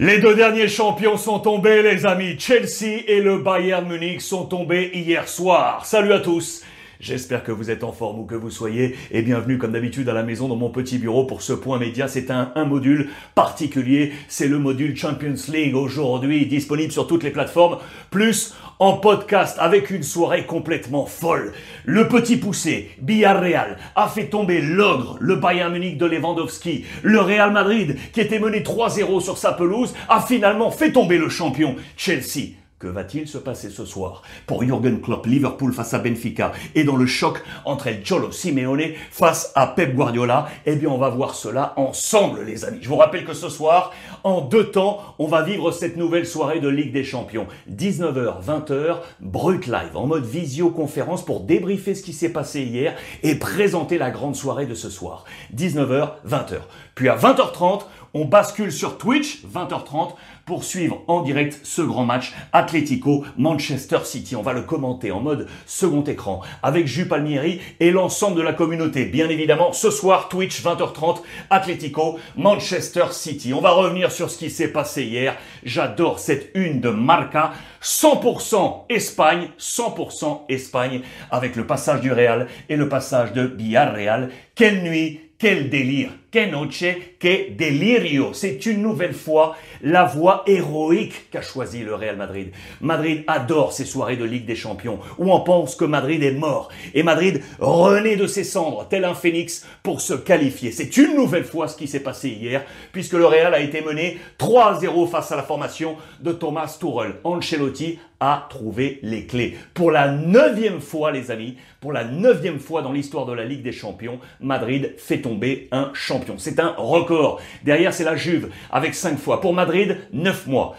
Les deux derniers champions sont tombés, les amis. Chelsea et le Bayern Munich sont tombés hier soir. Salut à tous. J'espère que vous êtes en forme ou que vous soyez et bienvenue comme d'habitude à la maison dans mon petit bureau pour ce point média. C'est un, module particulier, c'est le module Champions League aujourd'hui disponible sur toutes les plateformes, plus en podcast avec une soirée complètement folle. Le petit poussé, Villarreal, a fait tomber l'ogre, le Bayern Munich de Lewandowski. Le Real Madrid, qui était mené 3-0 sur sa pelouse, a finalement fait tomber le champion, Chelsea. Que va-t-il se passer ce soir pour Jürgen Klopp, Liverpool face à Benfica et dans le choc entre El Cholo Simeone face à Pep Guardiola? Eh bien, on va voir cela ensemble, les amis. Je vous rappelle que ce soir, en deux temps, on va vivre cette nouvelle soirée de Ligue des Champions. 19h, 20h, brut live, en mode visioconférence pour débriefer ce qui s'est passé hier et présenter la grande soirée de ce soir. 19h, 20h. Puis à 20h30, on bascule sur Twitch, 20h30, pour suivre en direct ce grand match Atlético Manchester City. On va le commenter en mode second écran avec Jules Palmieri et l'ensemble de la communauté. Bien évidemment, ce soir, Twitch, 20h30, Atlético Manchester City. On va revenir sur ce qui s'est passé hier. J'adore cette une de Marca. 100% Espagne, 100% Espagne avec le passage du Real et le passage de Villarreal. Quelle nuit, quel délire Que noche, que delirio. C'est une nouvelle fois la voie héroïque qu'a choisi le Real Madrid. Madrid adore ces soirées de Ligue des Champions où on pense que Madrid est mort. Et Madrid renaît de ses cendres, tel un phénix, pour se qualifier. C'est une nouvelle fois ce qui s'est passé hier, puisque le Real a été mené 3-0 face à la formation de Thomas Tuchel. Ancelotti a trouvé les clés. Pour la neuvième fois, les amis, pour la neuvième fois dans l'histoire de la Ligue des Champions, Madrid fait tomber un champion. C'est un record. Derrière, c'est la Juve, avec cinq fois. Pour Madrid, neuf mois.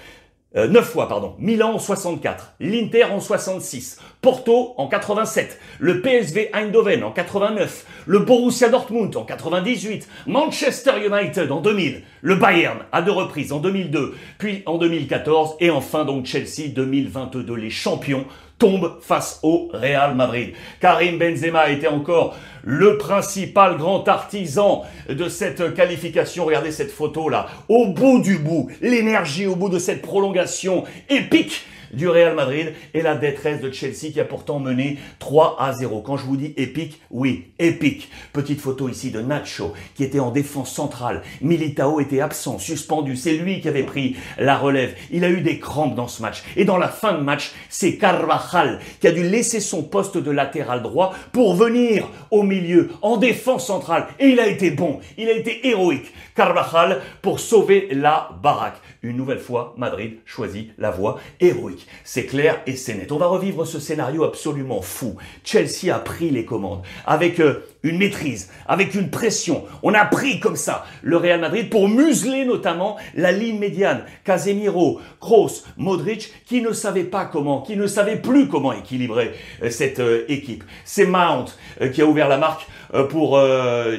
Euh, 9 fois, pardon. Milan en 64, l'Inter en 66, Porto en 87, le PSV Eindhoven en 89, le Borussia Dortmund en 98, Manchester United en 2000, le Bayern à deux reprises en 2002, puis en 2014 et enfin donc Chelsea 2022. Les champions tombent face au Real Madrid. Karim Benzema était encore le principal grand artisan de cette qualification. Regardez cette photo là. Au bout du bout, l'énergie au bout de cette prolongation épique du Real Madrid et la détresse de Chelsea qui a pourtant mené 3 à 0. Quand je vous dis épique, oui, épique. Petite photo ici de Nacho qui était en défense centrale. Militao était absent, suspendu. C'est lui qui avait pris la relève. Il a eu des crampes dans ce match. Et dans la fin de match, c'est Carvajal qui a dû laisser son poste de latéral droit pour venir au milieu en défense centrale. Et il a été bon. Il a été héroïque. Carvajal pour sauver la baraque. Une nouvelle fois, Madrid choisit la voie héroïque. C'est clair et c'est net. On va revivre ce scénario absolument fou. Chelsea a pris les commandes avec euh, une maîtrise, avec une pression. On a pris comme ça le Real Madrid pour museler notamment la ligne médiane. Casemiro, Kroos, Modric, qui ne savaient pas comment, qui ne savaient plus comment équilibrer euh, cette euh, équipe. C'est Mount qui a ouvert la marque pour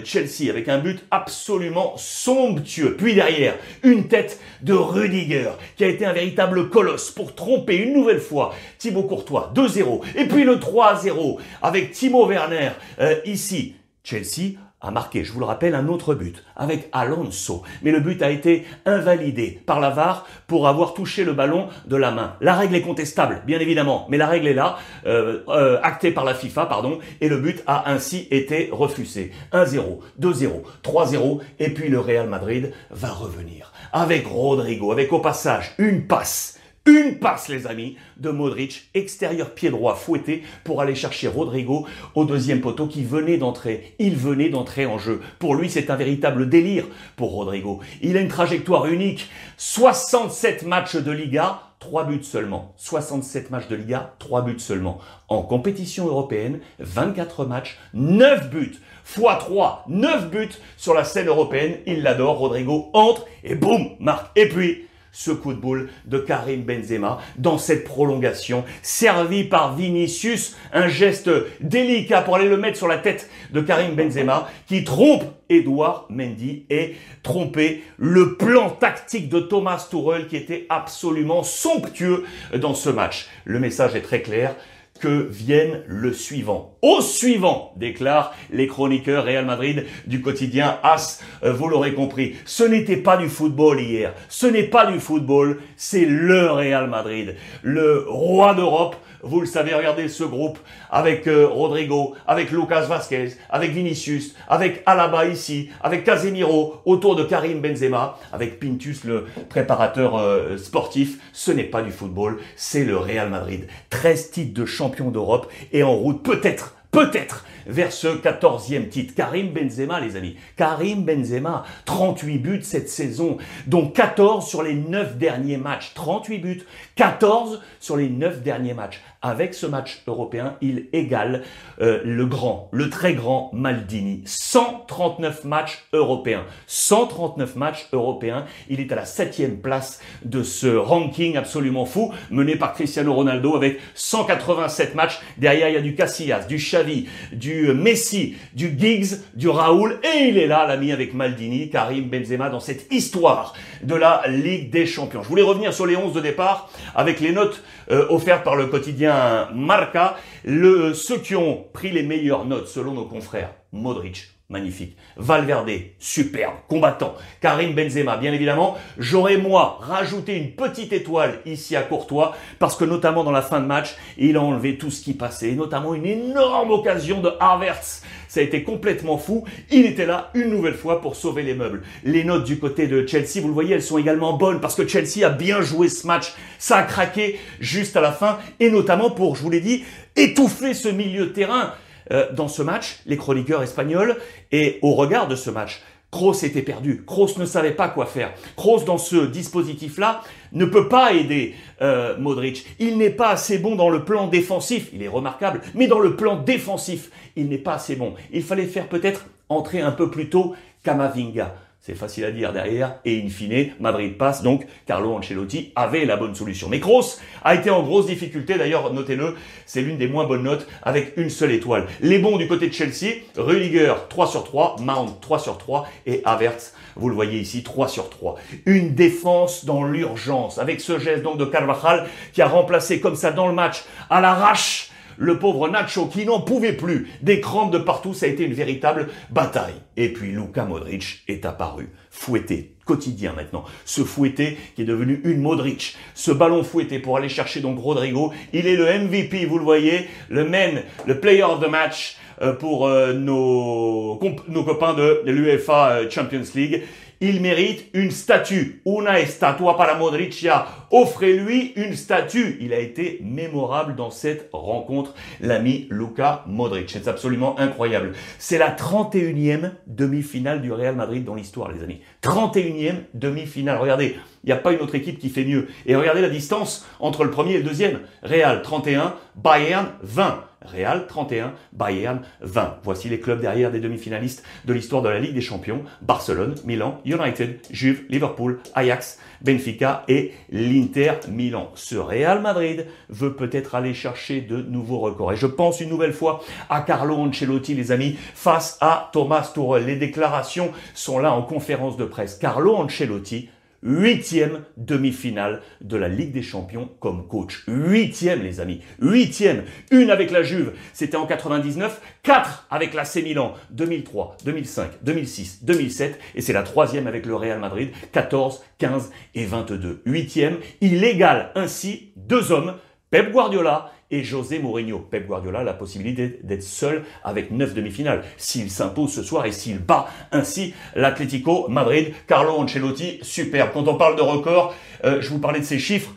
Chelsea avec un but absolument somptueux. Puis derrière, une tête de Rudiger qui a été un véritable colosse pour tromper une nouvelle fois Thibaut Courtois 2-0 et puis le 3-0 avec Timo Werner euh, ici. Chelsea a marqué, je vous le rappelle, un autre but avec Alonso. Mais le but a été invalidé par la VAR pour avoir touché le ballon de la main. La règle est contestable, bien évidemment, mais la règle est là, euh, euh, actée par la FIFA, pardon, et le but a ainsi été refusé. 1-0, 2-0, 3-0, et puis le Real Madrid va revenir avec Rodrigo, avec au passage une passe une passe, les amis, de Modric, extérieur pied droit fouetté pour aller chercher Rodrigo au deuxième poteau qui venait d'entrer. Il venait d'entrer en jeu. Pour lui, c'est un véritable délire pour Rodrigo. Il a une trajectoire unique. 67 matchs de Liga, 3 buts seulement. 67 matchs de Liga, 3 buts seulement. En compétition européenne, 24 matchs, 9 buts. x 3, 9 buts sur la scène européenne. Il l'adore. Rodrigo entre et boum, marque. Et puis, ce coup de boule de Karim Benzema dans cette prolongation, servi par Vinicius, un geste délicat pour aller le mettre sur la tête de Karim Benzema, qui trompe Edouard Mendy et tromper le plan tactique de Thomas Tuchel qui était absolument somptueux dans ce match. Le message est très clair, que vienne le suivant. Au suivant, déclarent les chroniqueurs Real Madrid du quotidien AS. Euh, vous l'aurez compris, ce n'était pas du football hier, ce n'est pas du football, c'est le Real Madrid, le roi d'Europe, vous le savez, regardez ce groupe avec euh, Rodrigo, avec Lucas Vasquez, avec Vinicius, avec Alaba ici, avec Casemiro, autour de Karim Benzema, avec Pintus, le préparateur euh, sportif. Ce n'est pas du football, c'est le Real Madrid. 13 titres de champion d'Europe et en route peut-être peut-être vers ce 14e titre. Karim Benzema, les amis. Karim Benzema, 38 buts cette saison, dont 14 sur les 9 derniers matchs. 38 buts, 14 sur les 9 derniers matchs. Avec ce match européen, il égale euh, le grand, le très grand Maldini. 139 matchs européens. 139 matchs européens. Il est à la septième place de ce ranking absolument fou, mené par Cristiano Ronaldo avec 187 matchs. Derrière, il y a du Casillas, du Xavi, du Messi, du Giggs, du Raoul. Et il est là, l'ami, avec Maldini, Karim Benzema, dans cette histoire de la Ligue des Champions. Je voulais revenir sur les 11 de départ avec les notes euh, offertes par le quotidien Marca. Le, ceux qui ont pris les meilleures notes selon nos confrères, Modric, magnifique. Valverde, superbe, combattant. Karim Benzema, bien évidemment. J'aurais, moi, rajouté une petite étoile ici à Courtois, parce que notamment dans la fin de match, il a enlevé tout ce qui passait, notamment une énorme occasion de Havertz. Ça a été complètement fou. Il était là une nouvelle fois pour sauver les meubles. Les notes du côté de Chelsea, vous le voyez, elles sont également bonnes, parce que Chelsea a bien joué ce match. Ça a craqué juste à la fin, et notamment pour, je vous l'ai dit, étouffer ce milieu de terrain. Euh, dans ce match, les chroniqueurs espagnols, et au regard de ce match, Kroos était perdu. Kroos ne savait pas quoi faire. Kroos, dans ce dispositif-là, ne peut pas aider euh, Modric. Il n'est pas assez bon dans le plan défensif. Il est remarquable, mais dans le plan défensif, il n'est pas assez bon. Il fallait faire peut-être entrer un peu plus tôt Kamavinga. C'est facile à dire derrière. Et in fine, Madrid passe. Donc, Carlo Ancelotti avait la bonne solution. Mais Kroos a été en grosse difficulté. D'ailleurs, notez-le, c'est l'une des moins bonnes notes avec une seule étoile. Les bons du côté de Chelsea, Rudiger 3 sur 3, Mount 3 sur 3 et Havertz, vous le voyez ici, 3 sur 3. Une défense dans l'urgence avec ce geste donc de Carvajal qui a remplacé comme ça dans le match à l'arrache le pauvre Nacho qui n'en pouvait plus, des crampes de partout, ça a été une véritable bataille. Et puis Luka Modric est apparu, fouetté, quotidien maintenant. Ce fouetté qui est devenu une Modric. Ce ballon fouetté pour aller chercher donc Rodrigo. Il est le MVP, vous le voyez, le man, le player of the match euh, pour euh, nos, nos copains de l'UEFA euh, Champions League. Il mérite une statue. Una estatua para Modricia. Offrez-lui une statue. Il a été mémorable dans cette rencontre, l'ami Luka Modric. C'est absolument incroyable. C'est la 31e demi-finale du Real Madrid dans l'histoire, les amis. 31e demi-finale. Regardez, il n'y a pas une autre équipe qui fait mieux. Et regardez la distance entre le premier et le deuxième. Real 31, Bayern 20. Real 31, Bayern 20. Voici les clubs derrière des demi-finalistes de l'histoire de la Ligue des Champions. Barcelone, Milan, United, Juve, Liverpool, Ajax, Benfica et l'Inter Milan. Ce Real Madrid veut peut-être aller chercher de nouveaux records. Et je pense une nouvelle fois à Carlo Ancelotti, les amis, face à Thomas Tuchel. Les déclarations sont là en conférence de presse. Carlo Ancelotti Huitième demi-finale de la Ligue des Champions comme coach. Huitième, les amis. Huitième. Une avec la Juve, c'était en 99. Quatre avec la C Milan, 2003, 2005, 2006, 2007. Et c'est la troisième avec le Real Madrid, 14, 15 et 22. Huitième. Il égale ainsi deux hommes, Pep Guardiola et José Mourinho. Pep Guardiola la possibilité d'être seul avec neuf demi-finales. S'il s'impose ce soir et s'il bat ainsi l'Atlético Madrid, Carlo Ancelotti, super. Quand on parle de record, euh, je vous parlais de ces chiffres.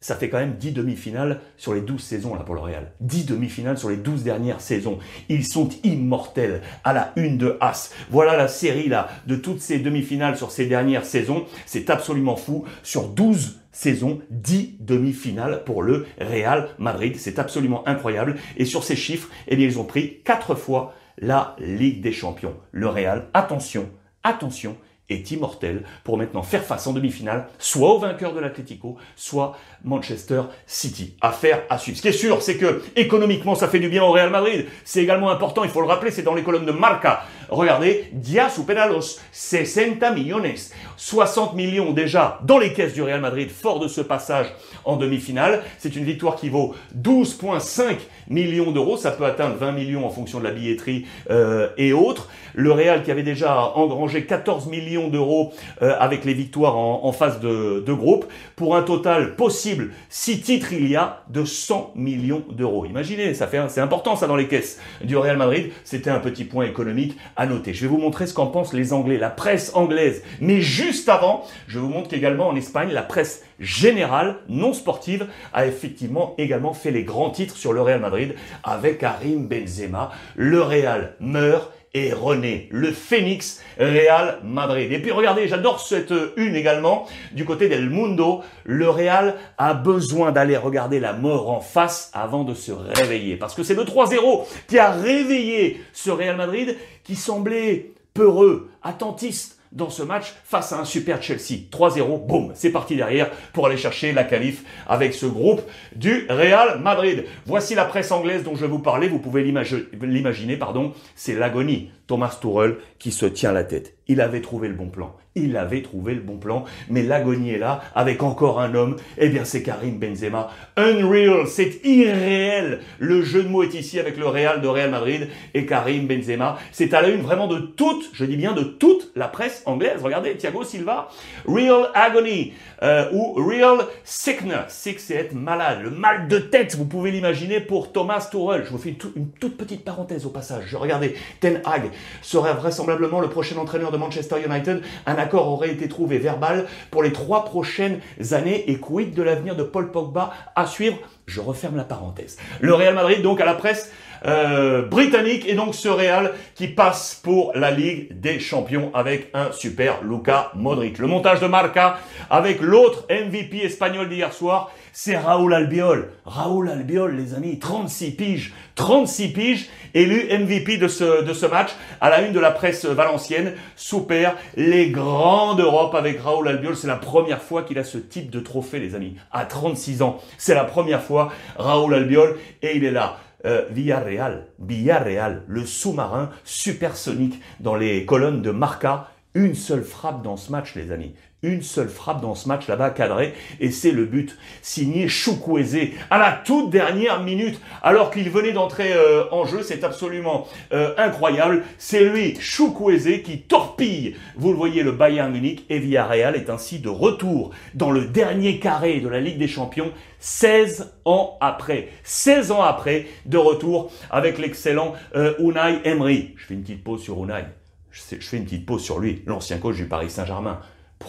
Ça fait quand même 10 demi-finales sur les 12 saisons là pour le Real. 10 demi-finales sur les 12 dernières saisons. Ils sont immortels à la une de As. Voilà la série là de toutes ces demi-finales sur ces dernières saisons. C'est absolument fou. Sur 12 saison, 10 demi-finales pour le Real Madrid. C'est absolument incroyable. Et sur ces chiffres, eh bien, ils ont pris 4 fois la Ligue des Champions. Le Real, attention, attention, est immortel pour maintenant faire face en demi-finale, soit au vainqueur de l'Atlético, soit Manchester City. Affaire à suivre. Ce qui est sûr, c'est que économiquement, ça fait du bien au Real Madrid. C'est également important, il faut le rappeler, c'est dans les colonnes de Marca Regardez, dia supera los 60 millones. 60 millions déjà dans les caisses du Real Madrid, fort de ce passage en demi-finale. C'est une victoire qui vaut 12,5 millions d'euros. Ça peut atteindre 20 millions en fonction de la billetterie euh, et autres. Le Real qui avait déjà engrangé 14 millions d'euros euh, avec les victoires en, phase de, de, groupe, pour un total possible, si titres il y a, de 100 millions d'euros. Imaginez, ça fait, c'est important ça dans les caisses du Real Madrid. C'était un petit point économique à noter. Je vais vous montrer ce qu'en pensent les Anglais, la presse anglaise. Mais juste avant, je vous montre qu'également en Espagne, la presse générale, non sportive, a effectivement également fait les grands titres sur le Real Madrid avec Karim Benzema. Le Real meurt et René, le phénix Real Madrid. Et puis regardez, j'adore cette une également, du côté del Mundo, le Real a besoin d'aller regarder la mort en face avant de se réveiller. Parce que c'est le 3-0 qui a réveillé ce Real Madrid qui semblait peureux, attentiste, dans ce match face à un super Chelsea. 3-0, boum, c'est parti derrière pour aller chercher la qualif avec ce groupe du Real Madrid. Voici la presse anglaise dont je vous parler, vous pouvez l'imaginer, pardon, c'est l'agonie. Thomas Tuchel qui se tient la tête. Il avait trouvé le bon plan. Il avait trouvé le bon plan. Mais l'agonie est là avec encore un homme. Eh bien, c'est Karim Benzema. Unreal. C'est irréel. Le jeu de mots est ici avec le Real de Real Madrid et Karim Benzema. C'est à la une vraiment de toute, je dis bien de toute la presse anglaise. Regardez, Thiago Silva. Real agony. Euh, ou real sickness. Sick, c'est être malade. Le mal de tête, vous pouvez l'imaginer pour Thomas Tuchel. Je vous fais une, toute petite parenthèse au passage. Regardez, Ten Hag serait vraisemblablement le prochain entraîneur de Manchester United. Un accord aurait été trouvé verbal pour les trois prochaines années et quid de l'avenir de Paul Pogba à suivre? Je referme la parenthèse. Le Real Madrid, donc à la presse euh, britannique, et donc ce Real qui passe pour la Ligue des Champions avec un super Luca Modric. Le montage de Marca avec l'autre MVP espagnol d'hier soir, c'est Raúl Albiol. Raúl Albiol, les amis, 36 piges, 36 piges, élu MVP de ce, de ce match à la une de la presse valencienne. Super, les grands d'Europe avec Raúl Albiol. C'est la première fois qu'il a ce type de trophée, les amis. À 36 ans, c'est la première fois, Raúl Albiol, et il est là. Euh, Villarreal, Villarreal, le sous-marin supersonique dans les colonnes de Marca. Une seule frappe dans ce match, les amis. Une seule frappe dans ce match là-bas cadré et c'est le but signé Choukweze à la toute dernière minute alors qu'il venait d'entrer euh, en jeu. C'est absolument euh, incroyable. C'est lui, Choukweze, qui torpille. Vous le voyez, le Bayern Munich et Villarreal est ainsi de retour dans le dernier carré de la Ligue des Champions 16 ans après. 16 ans après de retour avec l'excellent euh, Unai Emery. Je fais une petite pause sur Unai. Je fais une petite pause sur lui, l'ancien coach du Paris Saint-Germain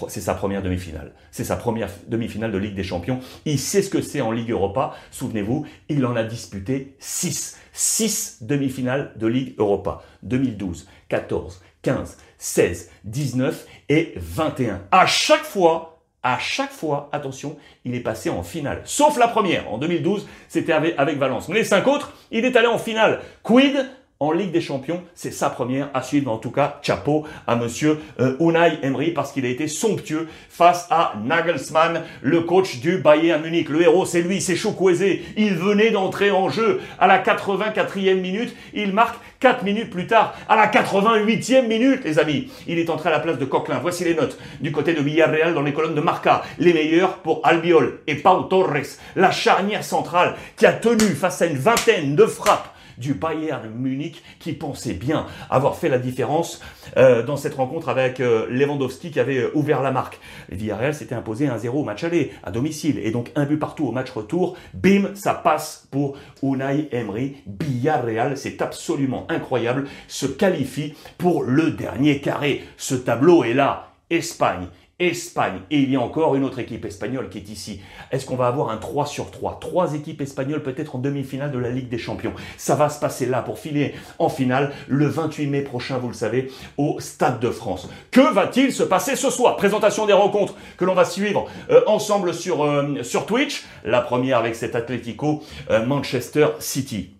c'est sa première demi-finale. C'est sa première demi-finale de Ligue des Champions. Il sait ce que c'est en Ligue Europa. Souvenez-vous, il en a disputé 6. 6 demi-finales de Ligue Europa. 2012, 14, 15, 16, 19 et 21. À chaque fois, à chaque fois, attention, il est passé en finale. Sauf la première. En 2012, c'était avec Valence. Mais les cinq autres, il est allé en finale. Quid en Ligue des Champions. C'est sa première à suivre. En tout cas, chapeau à monsieur euh, Unai Emery parce qu'il a été somptueux face à Nagelsmann, le coach du Bayern Munich. Le héros, c'est lui, c'est Chukwueze. Il venait d'entrer en jeu à la 84e minute. Il marque 4 minutes plus tard, à la 88e minute, les amis. Il est entré à la place de Coquelin. Voici les notes du côté de Villarreal dans les colonnes de Marca. Les meilleurs pour Albiol et Pau Torres. La charnière centrale qui a tenu face à une vingtaine de frappes du Bayern Munich qui pensait bien avoir fait la différence euh, dans cette rencontre avec euh, Lewandowski qui avait euh, ouvert la marque. Villarreal s'était imposé 1-0 au match aller à domicile et donc un but partout au match retour. Bim, ça passe pour Unai Emery. Villarreal, c'est absolument incroyable, se qualifie pour le dernier carré. Ce tableau est là. Espagne, Espagne. Et il y a encore une autre équipe espagnole qui est ici. Est-ce qu'on va avoir un 3 sur 3 Trois équipes espagnoles peut-être en demi-finale de la Ligue des Champions. Ça va se passer là pour filer en finale le 28 mai prochain, vous le savez, au Stade de France. Que va-t-il se passer ce soir? Présentation des rencontres que l'on va suivre euh, ensemble sur, euh, sur Twitch. La première avec cet Atlético euh, Manchester City.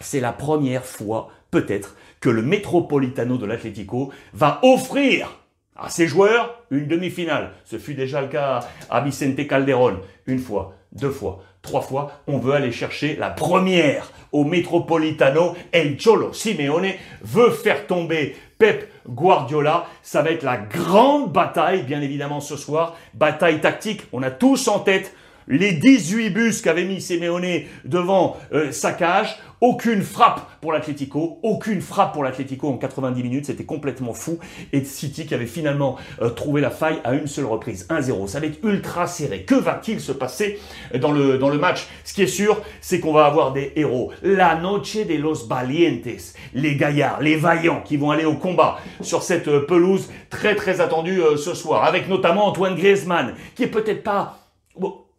C'est la première fois peut-être que le Metropolitano de l'Atlético va offrir à ses joueurs une demi-finale. Ce fut déjà le cas à Vicente Calderón. Une fois, deux fois, trois fois. On veut aller chercher la première au Metropolitano. El Cholo Simeone veut faire tomber Pep Guardiola. Ça va être la grande bataille, bien évidemment, ce soir. Bataille tactique. On a tous en tête les 18 bus qu'avait mis Simeone devant euh, sa cage. Aucune frappe pour l'Atlético, aucune frappe pour l'Atlético en 90 minutes, c'était complètement fou. Et City qui avait finalement euh, trouvé la faille à une seule reprise, 1-0. Ça va être ultra serré. Que va-t-il se passer dans le, dans le match? Ce qui est sûr, c'est qu'on va avoir des héros. La noche de los valientes, les gaillards, les vaillants qui vont aller au combat sur cette euh, pelouse très très attendue ce soir, avec notamment Antoine Griezmann, qui est peut-être pas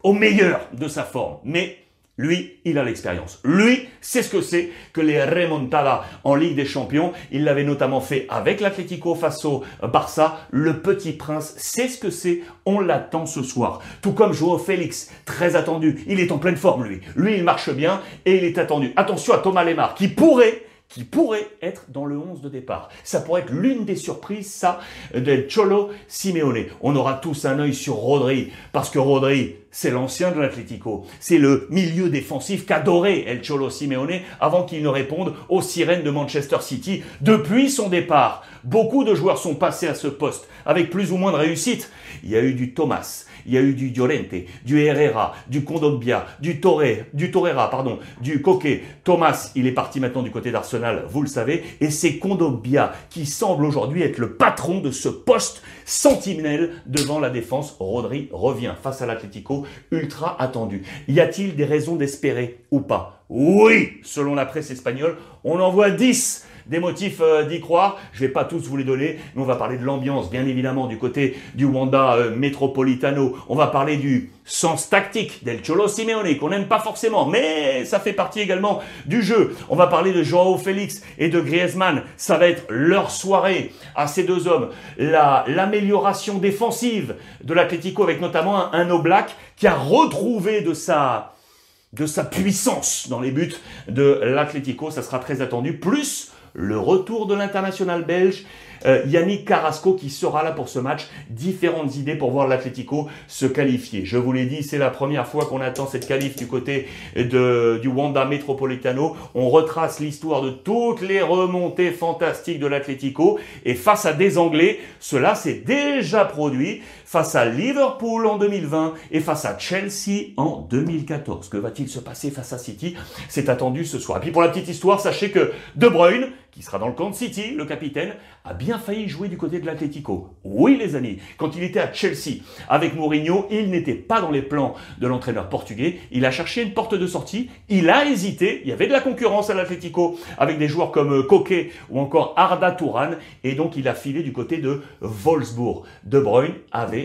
au meilleur de sa forme. Mais lui, il a l'expérience. Lui, c'est ce que c'est que les remontadas en Ligue des Champions. Il l'avait notamment fait avec l'Atlético face au Barça. Le petit prince sait ce que c'est. On l'attend ce soir. Tout comme Joao Félix, très attendu. Il est en pleine forme, lui. Lui, il marche bien et il est attendu. Attention à Thomas Lemar, qui pourrait qui pourrait être dans le 11 de départ. Ça pourrait être l'une des surprises, ça, de Cholo Simeone. On aura tous un œil sur Rodri, parce que Rodri, c'est l'ancien de l'Atlético. C'est le milieu défensif qu'adorait El Cholo Simeone avant qu'il ne réponde aux sirènes de Manchester City. Depuis son départ, beaucoup de joueurs sont passés à ce poste, avec plus ou moins de réussite. Il y a eu du Thomas, il y a eu du Llorente, du Herrera, du Kondogbia, du Torre, du Torreira, pardon, du Coque. Thomas, il est parti maintenant du côté d'Arsenal, vous le savez, et c'est Kondogbia qui semble aujourd'hui être le patron de ce poste sentinelle devant la défense. Rodri revient face à l'Atlético, ultra attendu. Y a-t-il des raisons d'espérer ou pas? Oui, selon la presse espagnole, on en voit 10 des motifs euh, d'y croire. Je vais pas tous vous les donner, mais on va parler de l'ambiance, bien évidemment, du côté du Wanda euh, Metropolitano. On va parler du sens tactique del Cholo Simeone, qu'on n'aime pas forcément, mais ça fait partie également du jeu. On va parler de Joao Félix et de Griezmann. Ça va être leur soirée à ces deux hommes. L'amélioration défensive de l'Atlético avec notamment un, un Oblak qui a retrouvé de sa de sa puissance dans les buts de l'Atlético, ça sera très attendu. Plus le retour de l'international belge, euh, Yannick Carrasco qui sera là pour ce match. Différentes idées pour voir l'Atlético se qualifier. Je vous l'ai dit, c'est la première fois qu'on attend cette qualif du côté de, du Wanda Metropolitano. On retrace l'histoire de toutes les remontées fantastiques de l'Atlético. Et face à des Anglais, cela s'est déjà produit face à Liverpool en 2020 et face à Chelsea en 2014. Que va-t-il se passer face à City? C'est attendu ce soir. Et puis pour la petite histoire, sachez que De Bruyne, qui sera dans le camp de City, le capitaine, a bien failli jouer du côté de l'Atlético. Oui les amis, quand il était à Chelsea avec Mourinho, il n'était pas dans les plans de l'entraîneur portugais, il a cherché une porte de sortie, il a hésité, il y avait de la concurrence à l'Atlético avec des joueurs comme Coquet ou encore Arda Touran, et donc il a filé du côté de Wolfsburg. De Bruyne avait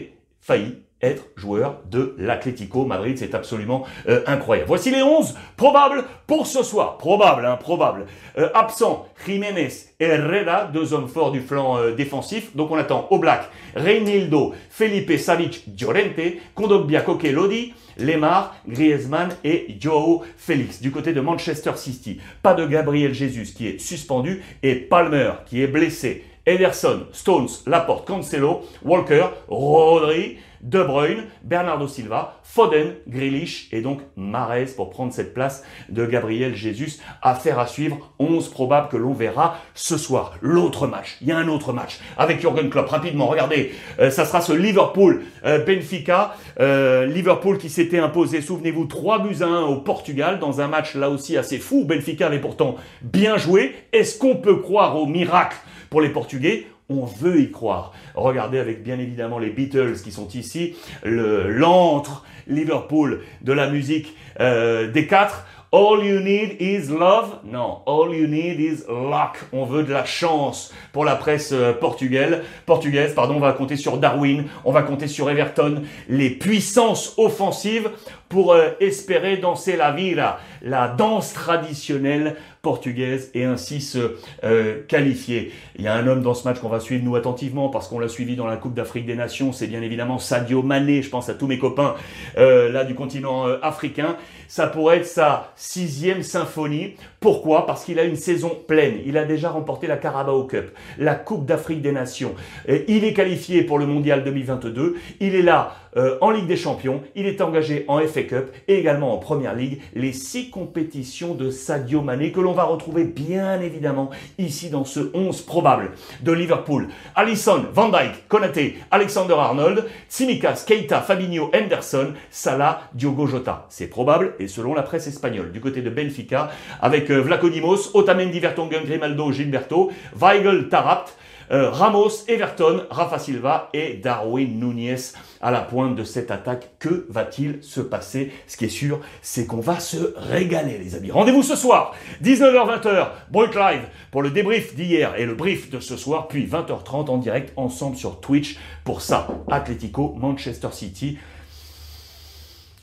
failli être joueur de l'Atlético Madrid. C'est absolument euh, incroyable. Voici les 11 probables pour ce soir. Probable, hein, probable. Euh, absent, Jiménez Herrera, deux hommes forts du flanc euh, défensif. Donc on attend Oblak, Reinildo, Felipe Savic, Llorente, Kondogbia, Koke, Lodi, Lemar, Griezmann et Joao Félix. Du côté de Manchester City, pas de Gabriel Jesus qui est suspendu et Palmer qui est blessé. Ederson, Stones, Laporte, Cancelo, Walker, Rodri, de Bruyne, Bernardo Silva, Foden, Grealish et donc Mares pour prendre cette place de Gabriel Jesus. Affaire à suivre, 11 probable que l'on verra ce soir. L'autre match, il y a un autre match avec Jurgen Klopp. Rapidement, regardez, euh, ça sera ce Liverpool-Benfica. Euh, euh, Liverpool qui s'était imposé, souvenez-vous, 3 buts à 1 au Portugal dans un match là aussi assez fou. Benfica avait pourtant bien joué. Est-ce qu'on peut croire au miracle pour les Portugais? On veut y croire. Regardez avec bien évidemment les Beatles qui sont ici, l'antre Liverpool de la musique euh, des quatre. All you need is love. Non, all you need is luck. On veut de la chance pour la presse euh, portugaise. Portugaise, pardon. On va compter sur Darwin. On va compter sur Everton. Les puissances offensives pour euh, espérer danser la vida, la danse traditionnelle portugaise et ainsi se euh, qualifier. Il y a un homme dans ce match qu'on va suivre nous attentivement parce qu'on l'a suivi dans la Coupe d'Afrique des Nations, c'est bien évidemment Sadio Mané, je pense à tous mes copains euh, là du continent africain. Ça pourrait être sa sixième symphonie. Pourquoi? Parce qu'il a une saison pleine. Il a déjà remporté la Carabao Cup, la Coupe d'Afrique des Nations. il est qualifié pour le Mondial 2022. Il est là euh, en Ligue des Champions. Il est engagé en FA Cup et également en Première Ligue. Les six compétitions de Sadio Mané que l'on va retrouver bien évidemment ici dans ce 11 probable de Liverpool. Alisson, Van Dijk, Konaté, Alexander Arnold, Tsimikas, Keita, Fabinho, Henderson, Salah, Diogo Jota. C'est probable et selon la presse espagnole. Du côté de Benfica, avec euh, Vlacodimos, Otamendi, Vertonghen, Grimaldo, Gilberto, Weigel, Tarapt, euh, Ramos, Everton, Rafa Silva et Darwin Nunez à la pointe de cette attaque. Que va-t-il se passer? Ce qui est sûr, c'est qu'on va se régaler, les amis. Rendez-vous ce soir, 19h-20h, Break Live pour le débrief d'hier et le brief de ce soir, puis 20h30 en direct ensemble sur Twitch pour ça. Atletico, Manchester City.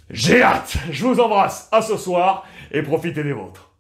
J'ai hâte. Je vous embrasse. À ce soir et profitez des vôtres.